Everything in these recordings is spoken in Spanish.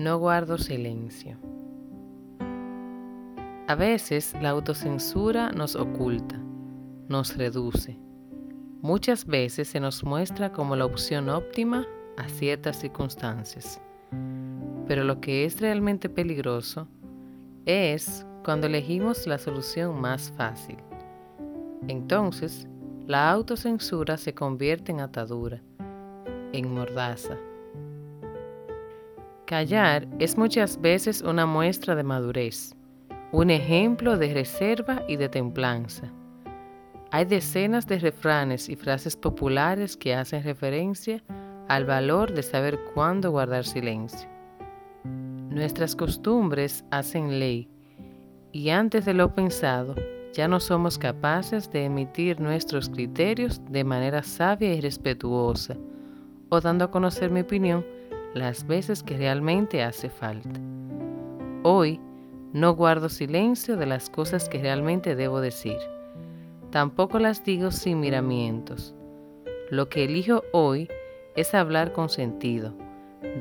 No guardo silencio. A veces la autocensura nos oculta, nos reduce. Muchas veces se nos muestra como la opción óptima a ciertas circunstancias. Pero lo que es realmente peligroso es cuando elegimos la solución más fácil. Entonces, la autocensura se convierte en atadura, en mordaza. Callar es muchas veces una muestra de madurez, un ejemplo de reserva y de templanza. Hay decenas de refranes y frases populares que hacen referencia al valor de saber cuándo guardar silencio. Nuestras costumbres hacen ley y antes de lo pensado ya no somos capaces de emitir nuestros criterios de manera sabia y respetuosa o dando a conocer mi opinión las veces que realmente hace falta. Hoy no guardo silencio de las cosas que realmente debo decir. Tampoco las digo sin miramientos. Lo que elijo hoy es hablar con sentido,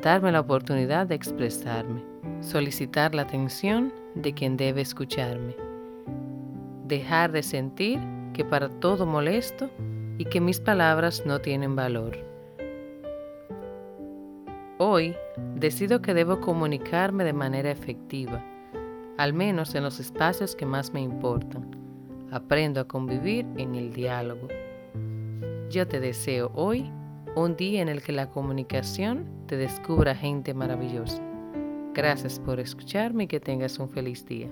darme la oportunidad de expresarme, solicitar la atención de quien debe escucharme, dejar de sentir que para todo molesto y que mis palabras no tienen valor. Hoy decido que debo comunicarme de manera efectiva, al menos en los espacios que más me importan. Aprendo a convivir en el diálogo. Yo te deseo hoy un día en el que la comunicación te descubra gente maravillosa. Gracias por escucharme y que tengas un feliz día.